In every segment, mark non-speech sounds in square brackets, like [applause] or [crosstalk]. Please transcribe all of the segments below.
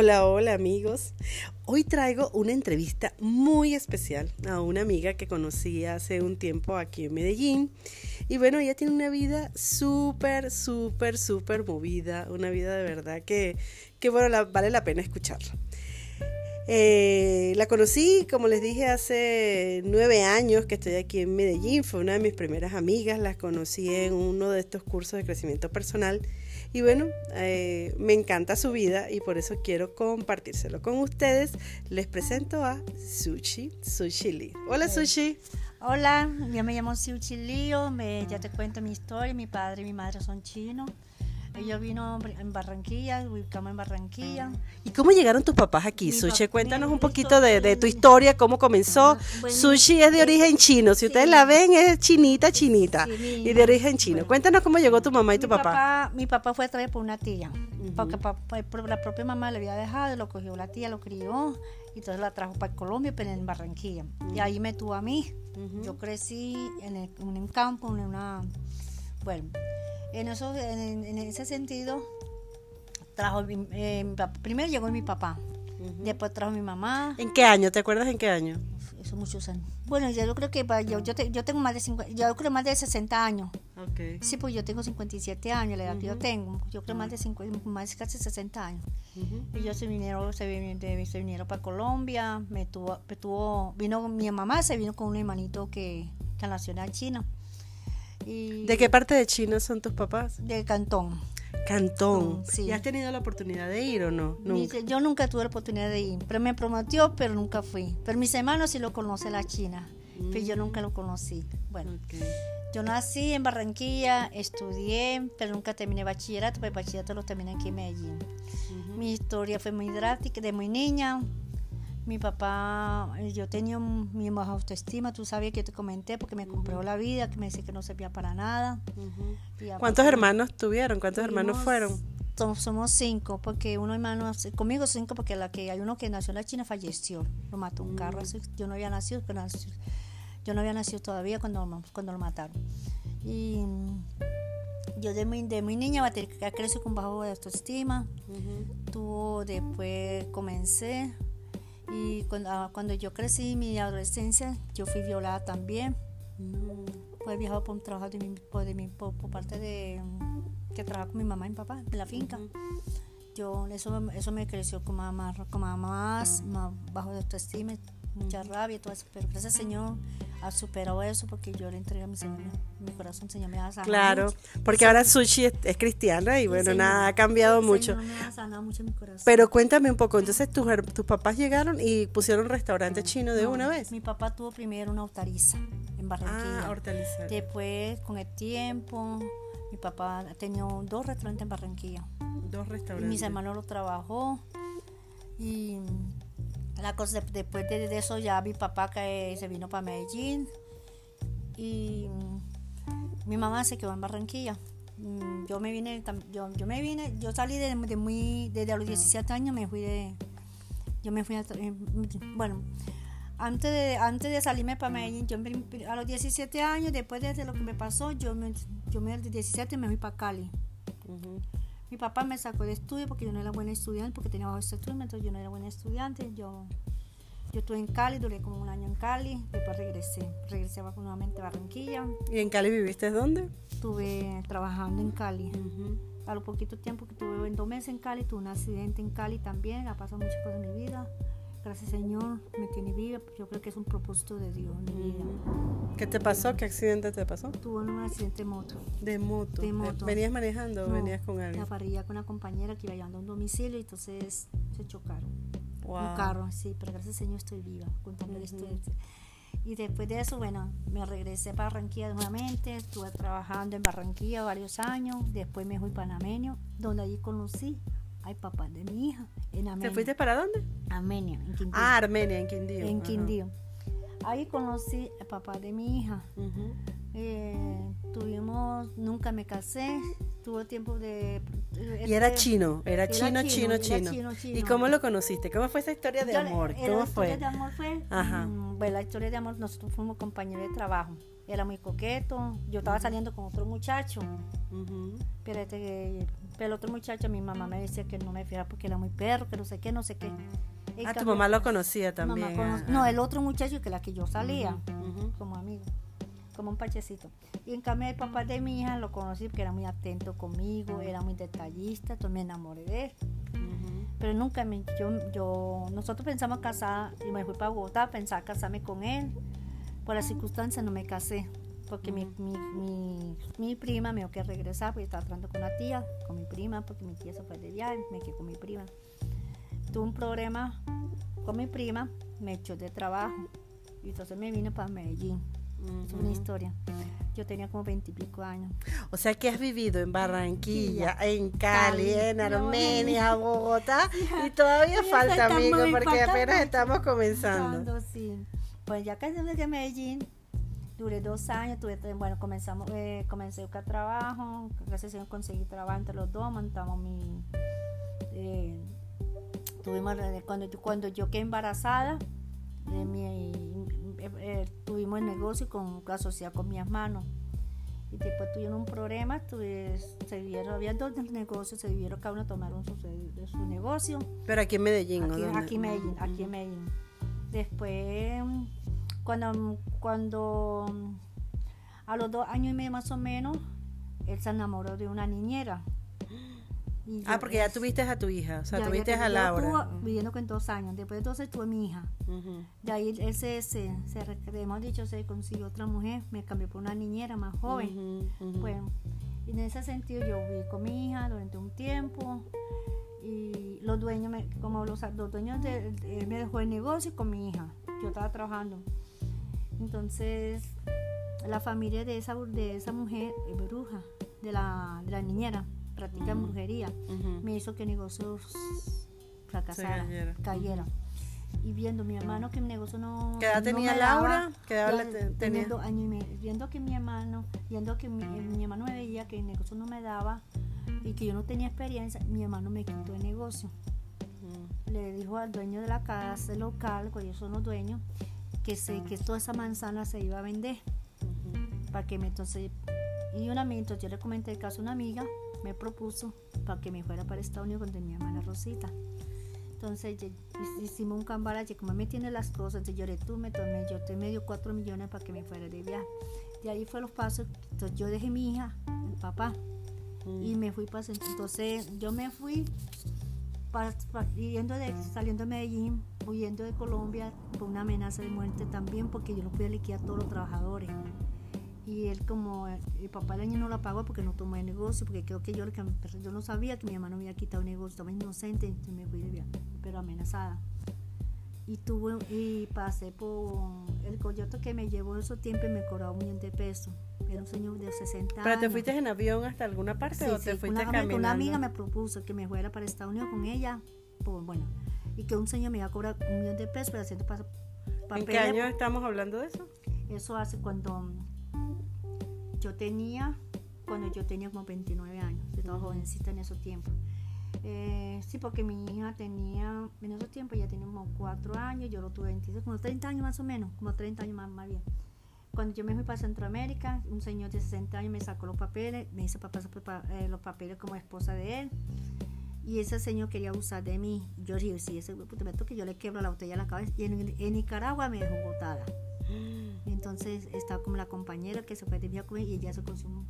Hola, hola amigos. Hoy traigo una entrevista muy especial a una amiga que conocí hace un tiempo aquí en Medellín. Y bueno, ella tiene una vida súper, súper, súper movida. Una vida de verdad que, que bueno, vale la pena escucharla. Eh, la conocí, como les dije, hace nueve años que estoy aquí en Medellín. Fue una de mis primeras amigas. Las conocí en uno de estos cursos de crecimiento personal. Y bueno, eh, me encanta su vida y por eso quiero compartírselo con ustedes. Les presento a Sushi, Sushi Lee. Hola Sushi. Hola, yo me llamo Sushi Lee, me, ya te cuento mi historia. Mi padre y mi madre son chinos. Yo vino en Barranquilla, ubicamos en Barranquilla. ¿Y cómo llegaron tus papás aquí, Sushi? Cuéntanos un poquito de, tu historia, cómo comenzó. Sushi es de origen chino, si ustedes la ven es chinita, chinita, y de origen chino. Cuéntanos cómo llegó tu mamá y tu papá. Mi papá fue todavía por una tía, porque la propia mamá le había dejado, lo cogió la tía, lo crió, y entonces la trajo para Colombia, pero en Barranquilla. Y ahí me tuvo a mí. Yo crecí en, en un campo, en una... Bueno, en, eso, en, ese sentido, trajo, eh, primero llegó mi papá, después trajo mi mamá. ¿En qué año? ¿Te acuerdas en qué año? Eso muchos años. Bueno, yo creo que yo, yo, yo tengo más de 50, yo creo más de 60 años. Okay. Sí, pues yo tengo 57 años, la edad que yo tengo. Yo creo más de 50, más casi 60 años. Y yo se vinieron, se vinieron, se vinieron para Colombia, me tuvo, me tuvo, vino mi mamá, se vino con un hermanito que, que nació en China. ¿De qué parte de China son tus papás? De Cantón. Cantón. Sí. ¿Y has tenido la oportunidad de ir o no? Yo nunca tuve la oportunidad de ir, pero me prometió, pero nunca fui. Pero mis hermanos sí lo conocen la China, pero yo nunca lo conocí. Bueno, yo nací en Barranquilla, estudié, pero nunca terminé bachillerato, porque bachillerato lo terminé aquí en Medellín. Mi historia fue muy drástica, de muy niña, mi papá, eh, yo tenía mi baja autoestima, tú sabías que te comenté porque me compró la vida, que me decía que no servía para nada. ¿Cuántos hermanos tuvieron? ¿Cuántos hermanos fueron? Somos cinco, porque uno hermano, conmigo cinco, porque la que hay uno que nació en la China falleció, lo mató un carro, yo no había nacido, pero yo no había nacido todavía cuando, cuando lo mataron. Y yo de muy, de muy niña crecí con bajo autoestima, tuvo, después comencé y cuando, ah, cuando yo crecí, mi adolescencia, yo fui violada también. Mm. Fue viajado por un trabajo de mi, por, de mi, por, parte de que trabaja con mi mamá y mi papá en la finca. Yo, eso, eso me creció como más, como más, más bajo de autoestima, mucha rabia y todo eso. Pero gracias Señor ha superado eso porque yo le entregué a mi Señor, mi corazón, Señor me. Claro, porque ahora Sushi es, cristiana y bueno, nada, ha cambiado mucho. me ha sanado mucho mi corazón. Pero cuéntame un poco, entonces tus, tus papás llegaron y pusieron un restaurante chino de una vez. Mi papá tuvo primero una hortaliza en Barranquilla. Ah, hortaliza. Después, con el tiempo, mi papá tenía dos restaurantes en Barranquilla. Dos restaurantes. Y mis hermanos lo trabajó y la cosa, después de, eso ya mi papá se vino para Medellín y mi mamá se quedó en Barranquilla. Mm, yo me vine, yo, yo me vine, yo salí de, muy, desde los 17 años me fui de, yo me fui a, eh, bueno, antes de, antes de salirme para Medellín, yo a los 17 años, después de lo que me pasó, yo me, yo me, 17 me fui para Cali. Mi papá me sacó de estudio porque yo no era buena estudiante, porque tenía bajo estudio, entonces yo no era buena estudiante. Yo, yo estuve en Cali, duré como un año en Cali, después regresé. Regresé nuevamente a Barranquilla. ¿Y en Cali viviste dónde? Estuve trabajando en Cali. A lo poquito tiempo que tuve en dos meses en Cali, tuve un accidente en Cali también, ha pasado muchas cosas en mi vida gracias Señor, me tiene viva. Yo creo que es un propósito de Dios en mi vida. ¿Qué te pasó? ¿Qué accidente te pasó? Tuve un accidente de moto. ¿De moto? De moto. ¿Venías manejando o venías con alguien? La parrilla con una compañera que iba llevando a un domicilio y entonces se chocaron. Un carro, sí, pero gracias Señor estoy viva, contando uh Y después de eso, bueno, me regresé para Barranquilla nuevamente, estuve trabajando en Barranquilla varios años, después me fui a Panameño, donde allí conocí al papá de mi hija, en Armenia. ¿Te fuiste para dónde? Armenia, en Quindío. Ah, Armenia, en Quindío. En Quindío. Ahí conocí al papá de mi hija. Eh, tuvimos, nunca me casé, tuvo tiempo de... y era chino, era, chino, chino, chino, ¿Y cómo lo conociste? ¿Cómo fue esa historia de amor? ¿Cómo la historia de amor fue, Ajá. Mm, bueno, la historia de amor, nosotros fuimos compañeros de trabajo. era muy coqueto. Yo estaba saliendo con otro muchacho, pero, este, pero el otro muchacho, mi mamá me decía que no me fiera porque era muy perro, que no sé qué, no sé qué. Ah, tu mamá lo conocía también. cono- ah, no, ah. el otro muchacho que la que yo salía como amigo, como un pachecito. Y en cambio el papá de mi hija lo conocí porque era muy atento conmigo, era muy detallista, entonces me enamoré de él. Pero nunca me, yo, yo, nosotros pensamos casar y me fui para Bogotá, pensaba casarme con él. Por las circunstancias no me casé, porque mi, mi, mi, mi prima me dio que regresar, porque estaba tratando con una tía, con mi prima, porque mi tía se fue de viaje, me quedé con mi prima. Tuve un problema con mi prima, me echó de trabajo, y entonces me vine para Medellín. Es una historia. Yo tenía como veintipico años. O sea que has vivido en Barranquilla, Sí, en Cali, Cali, en no, Armenia, [laughs] Bogotá y todavía falta, amigo, porque falta apenas estamos comenzando. Sí. Pues ya casi desde Medellín, duré dos años, tuve, bueno, comenzamos, eh, comencé a buscar trabajo, gracias a Dios conseguí trabajo entre los dos, montamos mi, eh, tuvimos, cuando, yo- cuando yo quedé embarazada, eh, mi- tuvimos el negocio con, asociado con mi hermano. Y después tuvieron un problema, tuve- se vieron, había dos negocios, se vieron cada uno tomaron su, su negocio. Pero aquí en Medellín, ¿o Aquí, dónde? aquí en Medellín, aquí en Medellín. Después, cuando, cuando mm, a los dos años y medio más o menos, él se enamoró de una niñera. Y Ah, porque ya tuviste a tu hija, o sea, tuviste a yo Laura. tuve viviendo con dos años. Después de 12 tuve mi hija. Ujú. De ahí él se, se, se, hemos dicho, se consiguió otra mujer, me cambió por una niñera más joven. Bueno, y en ese sentido yo viví con mi hija durante un tiempo y los dueños, me- como los, los dueños, de, él me dejó el negocio con mi hija, yo estaba trabajando. Entonces, la familia de esa, de esa mujer es bruja, de la, de la niñera, practica Mm. brujería, me hizo que el negocio fracasara, cayera. cayera. Y viendo mi hermano que mi negocio no. ¿Qué edad no tenía Laura? ¿Qué edad te- tenía. Viendo que mi hermano, viendo que mi, eh, mi hermano me veía que el negocio no me daba y que yo no tenía experiencia, mi hermano me quitó el negocio. Ujú. Le dijo al dueño de la casa, el local, que ellos son los dueños, que, se, que toda esa manzana se iba a vender. Para que me entonces. Y una entonces yo le comenté el caso a una amiga, me propuso para que me fuera para Estados Unidos con mi hermana Rosita. Entonces hic- hicimos un cambalache, como me tiene las cosas, entonces lloré tú, me tomé, yo te me dio cuatro millones para que me fuera de viaje. De ahí fue los pasos, entonces yo dejé mi hija, el papá, y me fui para entonces yo me fui pa- pa- yendo de, saliendo de Medellín huyendo de Colombia por una amenaza de muerte también porque yo no podía liquidar a todos los trabajadores. Y él como el papá del año no la pagó porque no tomó el negocio porque creo que yo pero yo no sabía que mi hermano me había quitado el negocio estaba inocente me fui de viaje pero amenazada. Y tuve y pasé por el coyote que me llevó en esos tiempos y me cobraba un millón de pesos. Era un señor de 60 años ¿Pero te fuiste en avión hasta alguna parte Sí, o sí, te fuiste una, caminando? una amiga me propuso que me fuera para Estados Unidos con ella, pues bueno, y que un señor me iba a cobrar un millón de pesos para hacer pas- ¿En papeles. qué año estamos hablando de eso? Eso hace cuando yo tenía, cuando yo tenía como 29 años, yo estaba jovencita en esos tiempos. Eh, sí, porque mi hija tenía, en esos tiempos ya tenía como 4 años, yo lo tuve 26, como 30 años más o menos, como 30 años más, más bien. Cuando yo me fui para Centroamérica, un señor de 60 años me sacó los papeles, me hizo pasar por pa- eh, los papeles como esposa de él. Y ese señor quería abusar de mí. Yo dije, sí, ese puto meto que yo le quiebro la botella a la cabeza. Y en, en Nicaragua me dejó botada. [gasps] Entonces estaba como la compañera que se fue de viaje y ella se consiguió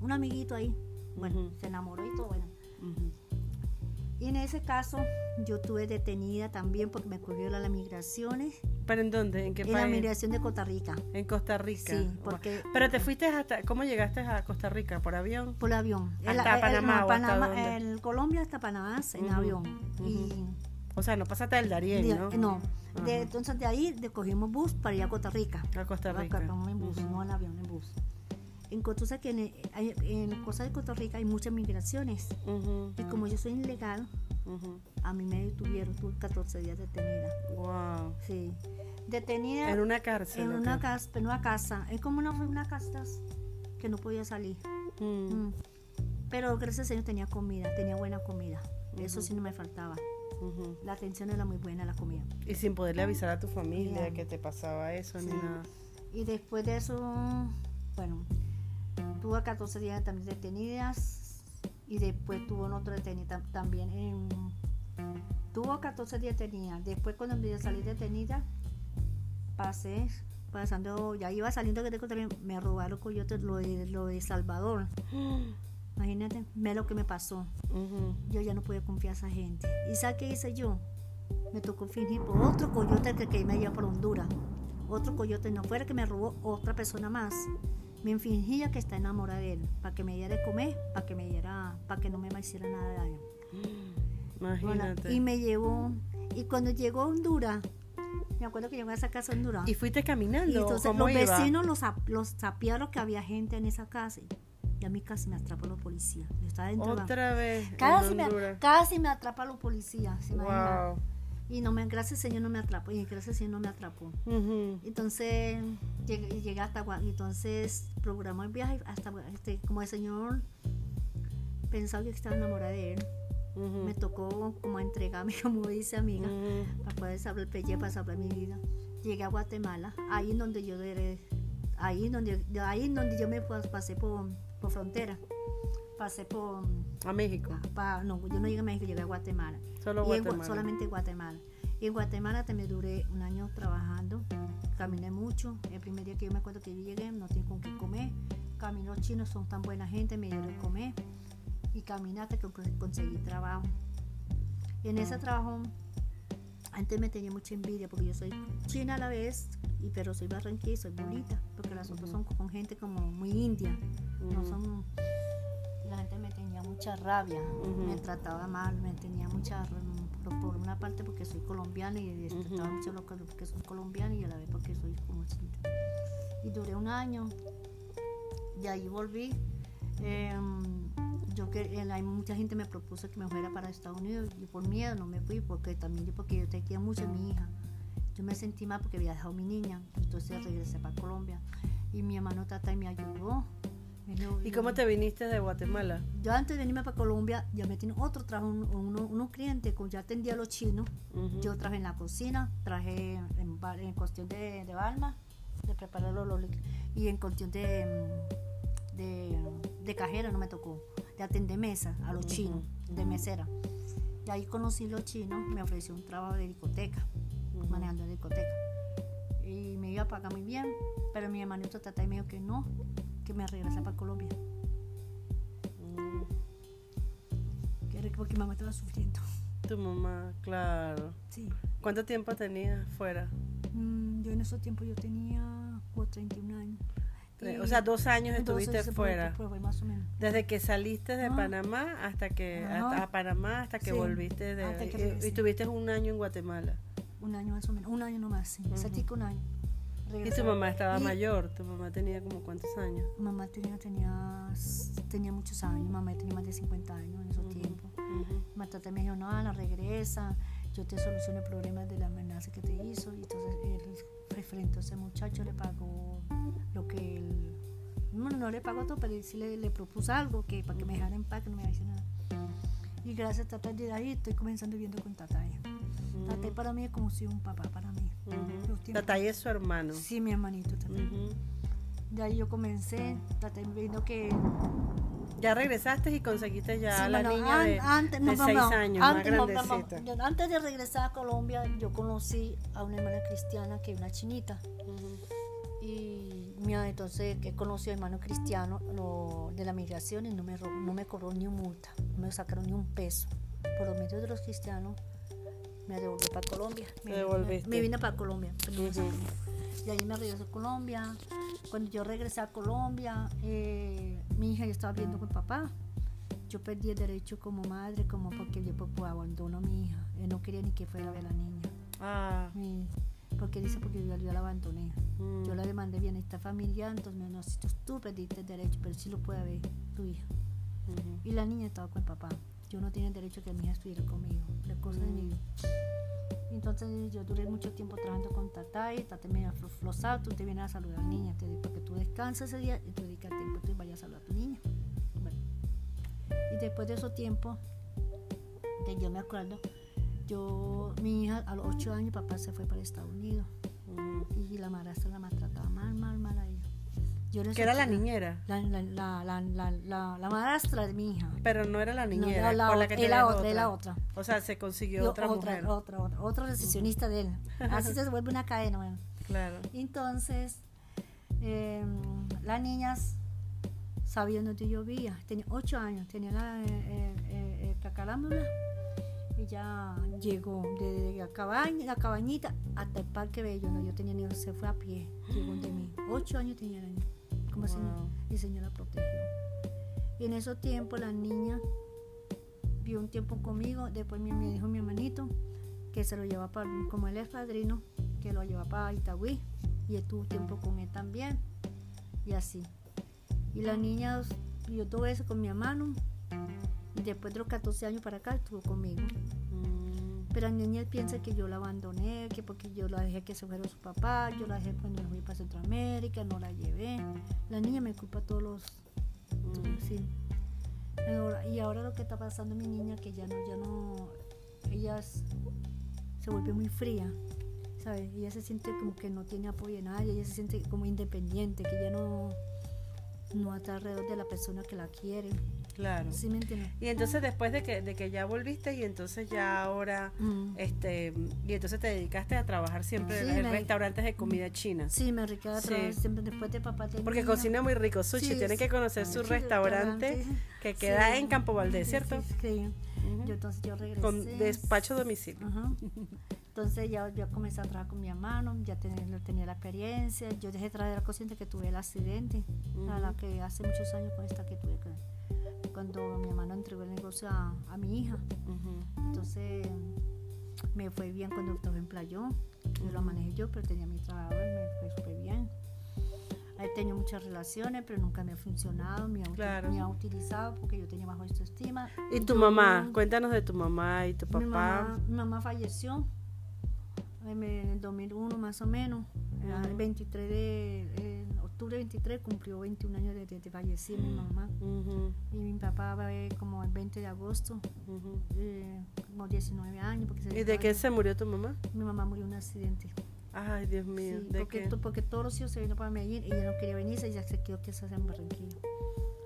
un, amiguito ahí. Bueno, se enamoró y todo, bueno. Y en ese caso yo estuve detenida también porque me cogió la, las migraciones. ¿Pero en dónde? ¿En qué En la país? migración de Costa Rica. En Costa Rica. Sí, porque Pero te fuiste hasta... ¿Cómo llegaste a Costa Rica? ¿Por avión? por avión. ¿Hasta El- Panamá no, o hasta Panamá, dónde? el Colombia hasta Panamá en avión. Y O sea, no pasaste del Darién, de- ¿no? no. De- Ajá. entonces de ahí de- cogimos bus para ir a Costa Rica. A Costa Acá, Rica. como en bus, no en avión, en bus. En Costa que en, hay- en Costa de Costa Rica hay muchas migraciones. Y como yo soy ilegal, a mí me detuvieron, tuve 14 días detenida. Wow. Sí. Detenida En una cárcel. en una casa, en una casa. Es como una, una casa que no podía salir. Mm, Mm. Pero gracias a Dios tenía comida, tenía buena comida. Eso sí no me faltaba. La atención era muy buena, la comida. Y sin poderle avisar a tu familia que te pasaba eso ni nada. Y después de eso, bueno, tuvo 14 días también detenidas y después tuvo otro detenido también en, tuvo 14 días detenida. Después cuando empecé a salir detenida, pasé, pasando, ya iba saliendo que me robaron coyotes lo de, lo de Salvador. [gasps] Imagínate, ve lo que me pasó. Yo ya no podía confiar a esa gente. ¿Y sabes qué hice yo? Me tocó fingir por otro coyote que, que me iba por Honduras. Otro coyote, no fuera que me robó otra persona más. Me fingía que está enamorada de él, para que me diera de comer, para que me diera, para que no me hiciera nada de daño. Imagínate. y me llevó, y cuando llegó a Honduras, me acuerdo que llegó a esa casa en Honduras. ¿Y fuiste caminando? Y entonces los vecinos los, los sapiaron que había gente en esa casa. Y a mí casi me atrapa los policías. Yo estaba dentro Otra vez. Casi me, casi me atrapa los policías. wow. Y no me, gracias Señor no me atrapó. Y gracias Señor no me atrapó. Entonces llegué, llegué hasta entonces programó el viaje hasta este, como el Señor pensaba que estaba enamorada de él. Me tocó como entregarme, [laughs] como dice amiga, para poder saber el para saber mi vida. Llegué a Guatemala, ahí en donde yo ahí donde ahí donde yo me pasé por, por frontera pasé por... ¿A México? no, yo no llegué a México, llegué a Guatemala. Solo Guatemala. solamente Guatemala. Y en Guatemala también duré un año trabajando, caminé mucho. El primer día que yo me acuerdo que yo llegué, no tenía con qué comer. Caminos chinos son tan buena gente, me dieron comer. Y caminé hasta que conseguí trabajo. Y en ese ah. trabajo, antes me tenía mucha envidia porque yo soy china a la vez, y, pero soy barranquilla y soy bonita, porque las otras son con gente como muy india, no son gente me tenía mucha rabia, me trataba mal, me tenía mucha por, una parte porque soy colombiana y estaba mucho loco porque soy colombiana y a la vez porque soy como Y duré un año y ahí volví. Em, yo que hay mucha gente me propuso que me fuera para Estados Unidos y por miedo no me fui porque también yo porque yo tenía mucho a mi hija. Yo me sentí mal porque había dejado a mi niña, entonces regresé para Colombia y mi hermano Tata me ayudó ¿Y cómo te viniste de Guatemala? Yo antes de venirme para Colombia, ya me tiene otro trabajo, unos clientes, como ya atendía a los chinos. Yo traje en la cocina, traje en, cuestión de, de balma, de preparar los, y en cuestión de, de, cajera no me tocó, de atender mesa a los chinos, de mesera. Y ahí conocí los chinos, me ofreció un trabajo de discoteca, manejando discoteca. Y me iba a pagar muy bien, pero mi hermanito tata y me dijo que no, que me regresa para Colombia. Mm. porque mamá estaba sufriendo. Tu mamá, claro. Sí. ¿Cuánto tiempo tenía fuera? Mm, yo en ese tiempo yo tenía 31 años. o sea, dos años estuviste fuera. más o menos. Desde que saliste de ah. Panamá hasta que a Panamá hasta que volviste de y, estuviste un año en Guatemala. Un año más o menos, un año nomás, sí. Uh un año. ¿Y tu mamá estaba mayor? ¿Tu mamá tenía como cuántos años? Mamá tenía, tenía, tenía muchos años, mamá tenía más de 50 años en esos tiempos. Mi tata me dijo, no, Ana, regresa, yo te soluciono el problema de la amenaza que te hizo. Y entonces él, referente a ese muchacho, le pagó lo que él, no, no le pagó todo, pero sí le, le propuso algo que para que me dejara en paz, que no me dicho nada. Y gracias a Tata de ahí estoy comenzando viviendo con Tata. Tata para mí es como si un papá para mí. Tatay es su hermano. Sí, mi hermanito De ahí yo comencé, Tatay viendo que... Ya regresaste y conseguiste ya a la niña de, antes, de seis años, antes, más grandecita. antes de regresar a Colombia, yo conocí a una hermana cristiana que es una chinita. Y mira, entonces que conocí a hermano cristiano de la migración y no me, no me cobró ni un multa, no me sacaron ni un peso. Por los medios de los cristianos me devolví para Colombia. Me, me, vine para Colombia. Y ahí me regresé a Colombia. Cuando yo regresé a Colombia, eh, mi hija ya estaba viviendo con papá. Yo perdí el derecho como madre, como porque yo pues, pues, abandono a mi hija. Él no quería ni que fuera a ver a la niña. Ah. porque dice porque yo, yo la abandoné. Mm. Yo la demandé bienestar familiar, entonces me no, si tú, perdiste el derecho, pero sí lo puede ver tu hija. Y la niña estaba con papá yo no tenía derecho a que mi hija estuviera conmigo, la cosa de mi vida. Entonces yo duré mucho tiempo trabajando con Tatay, Tatay me dijo, Flosal, tú te vienes a saludar a la niña, te digo, para que tú descanses ese día y tú dedicas tiempo y vayas a saludar a tu niña. Bueno. Y después de ese tiempo, que yo me acuerdo, yo, mi hija a los 8 años, papá se fue para Estados Unidos y la madrastra la mal Yo en Que era la niñera. La, la, la, la, madrastra de mi hija. Pero no era la No, niñera. era otra, que era dejó otra, era la otra. O sea, se consiguió Yo- otra, otra, mujer. otra, otra, otra recesionista de él. Así se vuelve una cadena. Bueno. Claro. Entonces, eh, las niñas sabían dónde yo vivía. Tenía ocho años, tenía la eh, eh, eh, cacarámbula. Y ya llegó desde la, cabaña, la cabañita hasta el Parque Bello. No, yo tenía niños, se fue a pie. Llegó de mí. Ocho años tenía la niña. Como Wow. el Señor la protegió. Y en esos tiempos la niña vivió un tiempo conmigo. Después me, me dijo mi hermanito que se lo lleva para, como él es padrino, que lo lleva para Itagüí. Y estuvo tiempo con él también. Y así. Y la niña, yo tuve eso con mi hermano. Y después de los 14 años para acá estuvo conmigo. Pero la niña piensa que yo la abandoné, que porque yo la dejé que se fuera su papá, yo la dejé cuando me fui para Centroamérica, no la llevé. La niña me culpa todos los... mm. Sí. Ahora- y ahora lo que está pasando mi niña, que ya no, ya no, ella es- se vuelve muy fría, ¿sabes? Ella se siente como que no tiene apoyo de nadie, ella se siente como independiente, que ya no, no está alrededor de la persona que la quiere. Claro. ¿Sí me entiendes? Y entonces después de que, de que ya volviste y entonces ya ahora, Mm. este, y entonces te dedicaste a trabajar siempre Sí, en me- restaurantes de comida china. Sí, me riquea Sí. trabajar siempre después de papá de Porque cocina muy rico. Sushi, Sí, tiene sí. que conocer su restaurante restaurante. que queda en Campo Valdés, ¿cierto? Sí. Yo, entonces yo regresé. Con despacho a domicilio. Ajá. Entonces ya yo comencé a trabajar con mi hermano, ya tenía, tenía la experiencia. Yo dejé de trabajar consciente que tuve el accidente, a la que hace muchos años con esta que tuve, que- cuando mi hermano entregó el negocio a, a mi hija. Entonces me fue bien cuando estaba en Playón. Yo lo manejé yo, pero tenía mi trabajo y me fue súper bien. He tenido muchas relaciones, pero nunca me ha funcionado, me ha, Claro. me ha utilizado porque yo tenía bajo autoestima. ¿Y tu Yo- mamá? Cuéntanos de tu mamá y tu mi papá. mamá, mi mamá falleció en el 2001 más o menos. Era El 23 de octubre 23 cumplió 21 años de, de, de fallecer mi mamá. Ujú, Y mi papá ver como el 20 de agosto, ujú. eh, como 19 años. Porque se ¿Y de qué se murió tu mamá? Mi mamá murió en un accidente. Ay, Dios mío. Sí, ¿De porque, qué? porque todos los hijos se vino para Medellín y ella no quería venirse y ya se quedó que se en Barranquilla.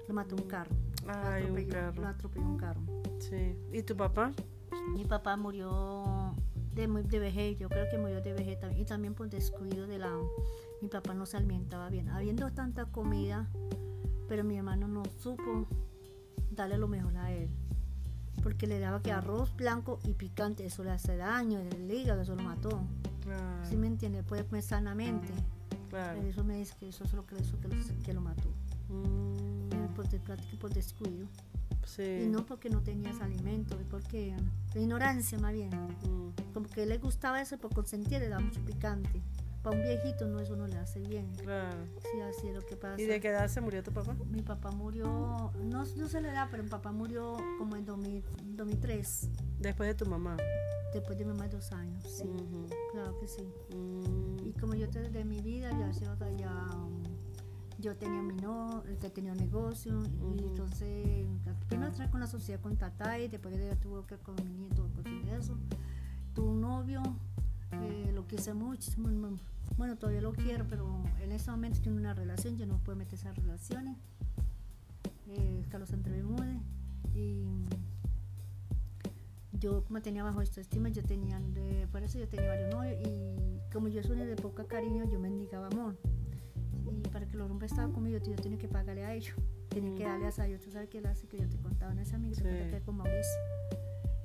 Lo mató un carro. Lo Ay, un atropelló, carro. Lo atropelló un carro. Sí. ¿Y tu papá? Mi papá murió de, de vejez, yo creo que murió de vejez y también por descuido de la... Mi papá no se alimentaba bien, habiendo tanta comida, pero mi hermano no supo darle lo mejor a él. Porque le daba que arroz blanco y picante, eso le hace daño, el hígado, eso lo mató. Claro. ¿Sí me entiende? Puede comer sanamente. claro. Pero eso me dice que eso es lo que, eso que, lo, que lo mató. Mm, Por, por descuido. Sí. Y no porque no tenías alimento, porque la ignorancia más bien. Mm, Como que le gustaba eso por consentir, le daba mucho picante. Para un viejito no, eso no le hace bien. claro. Sí, así es lo que pasa. ¿Y de qué edad se murió tu papá? Mi papá murió, no, no se le da, pero mi papá murió como en 2000 2003, Después de tu mamá. después de más de dos años. Sí, claro que sí. Mm, Y como yo desde mi vida ya, otra- ya yo tenía mi no, tenía un negocio y entonces primero traje con la sociedad con Tata y después de tuvo que con mi nieto con eso. Tuve un novio, eh, lo quise mucho, bueno, todavía lo quiero, pero en ese momento tiene una relación, yo no puedo meter esas relaciones. Eh, Carlos Entre Bermúdez y yo como tenía bajo autoestima, yo tenía, por eso yo tenía varios novios y como yo soy de poca cariño, yo mendigaba amor. Los hombres estaban conmigo, yo tenía que pagarle a ellos, tenía que darle a ellos. Tú sabes que él hace que yo te contaba en esa amiga, Sí. que con Mauricio.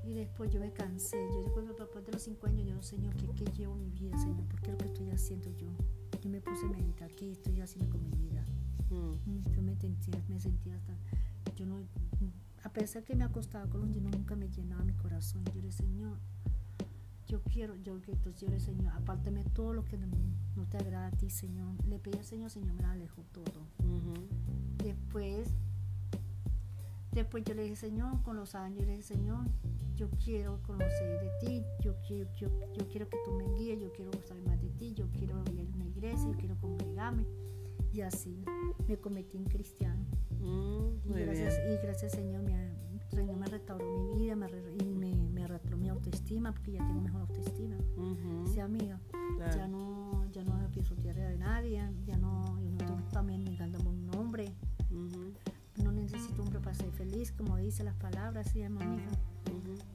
Y después yo me cansé, yo después, después de los cinco años, yo, Señor, ¿qué, ¿qué llevo mi vida, Señor? ¿Por qué es lo que estoy haciendo yo? Yo me puse a meditar, ¿qué estoy haciendo con mi vida? mm, Mm, Yo me sentía, me sentía hasta, yo no, a pesar que me acostaba con los yo nunca me llenaba mi corazón. Yo le Señor, yo quiero, yo que entonces yo le Señor, apártame todo lo que no, no te agrada a ti, Señor. Le pedí al Señor, Señor, me la alejó todo. Después, después yo le dije, Señor, con los años, yo le dije, Señor, yo quiero conocer de ti, yo quiero, yo, yo quiero que tú me guíes, yo quiero saber más de ti, yo quiero ir a una iglesia, yo quiero congregarme. Y así me convertí en cristiano. Mm, Y gracias, bien. y gracias Señor, me, Señor me restauró mi vida me, y mi autoestima, porque ya tengo mejor autoestima. Ujú, Sí, amiga, claro. ya no, ya no me pienso tierra de nadie, ya no, yo no tengo también negándome un nombre. No necesito un hombre para ser feliz, como dice las palabras, sí, mi hija.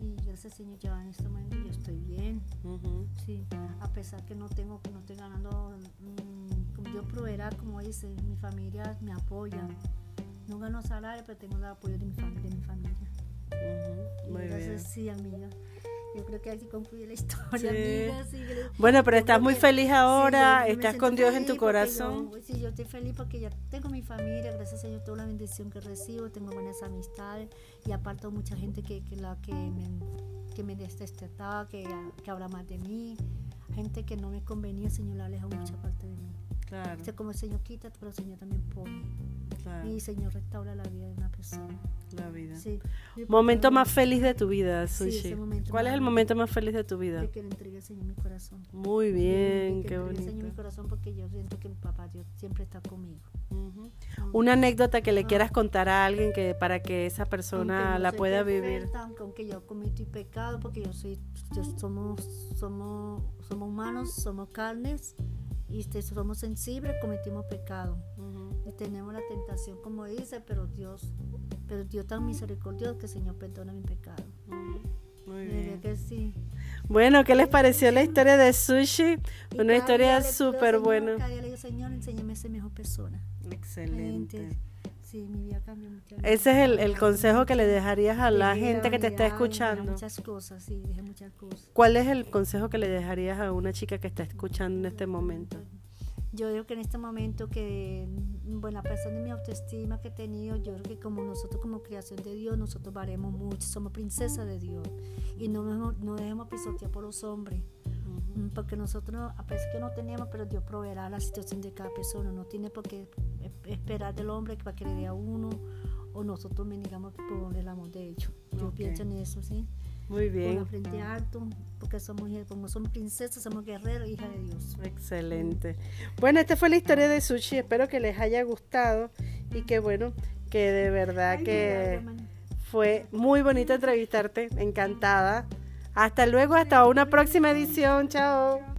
Y gracias Señor, ya en este momento yo estoy bien. Sí, a pesar que no tengo, que no estoy ganando, mm, como Dios proveerá, como dice, mi familia me apoya. No gano salario, pero tengo el apoyo de mi, de mi familia. Muy gracias, sí, amiga. Yo creo que aquí concluye la [laughs] historia, amiga. bueno, pero estás muy feliz ahora, estás con Dios en tu corazón. sí, yo estoy feliz porque ya tengo mi familia, gracias a Dios, toda la bendición que recibo, tengo buenas amistades y aparte mucha gente que, que, la, que me, que me destetaba, que, que habla más de mí, gente que no me convenía, Señor la aleja mucha parte de mí. Claro. como el Señor quita, pero el Señor también pone. Y el Señor restaura la vida de una persona. La vida. Sí. Momento más feliz de tu vida, Sushi. ¿Cuál es el momento más feliz de tu vida? De que le entregue al Señor mi corazón. Muy bien, qué bonito. Señor mi corazón porque yo siento que mi papá Dios siempre está conmigo. Una anécdota que le quieras contar a alguien que para que esa persona la pueda vivir. Aunque yo cometí pecado porque yo soy, somos, somos, somos humanos, somos carnes y este, somos sensibles, cometimos pecado. Y tenemos la tentación, como dice, pero Dios, pero Dios tan misericordioso que el Señor perdona mi pecado. Muy bien. Que sí. Bueno, ¿qué les pareció la historia de Sushi? Una historia súper buena. Cada día le digo, Señor, enséñame a ser mejor persona. Excelente. Sí, mi vida cambió mucho. Ese es el, el, consejo que le dejarías a la gente que te está escuchando. Muchas cosas, sí, muchas cosas. ¿Cuál es el consejo que le dejarías a una chica que está escuchando en este momento? Yo creo que en este momento que, bueno, a pesar de mi autoestima que he tenido, yo creo que como nosotros como creación de Dios, nosotros valemos mucho, somos princesas de Dios y no, no debemos pisotear por los hombres. Mm, porque nosotros, a pesar que no tenemos, pero Dios proveerá la situación de cada persona. No tiene por qué esperar del hombre para que le dé a uno o nosotros digamos por el amor de ellos. Yo pienso en eso, ¿sí? Muy bien. Con la frente alto, porque somos, como somos princesas, somos guerreros, hija de Dios. Excelente. Bueno, esta fue la historia de Sushi. Espero que les haya gustado y que, bueno, que de verdad que fue muy bonito entrevistarte. Encantada. Hasta luego, hasta una próxima edición. Chao.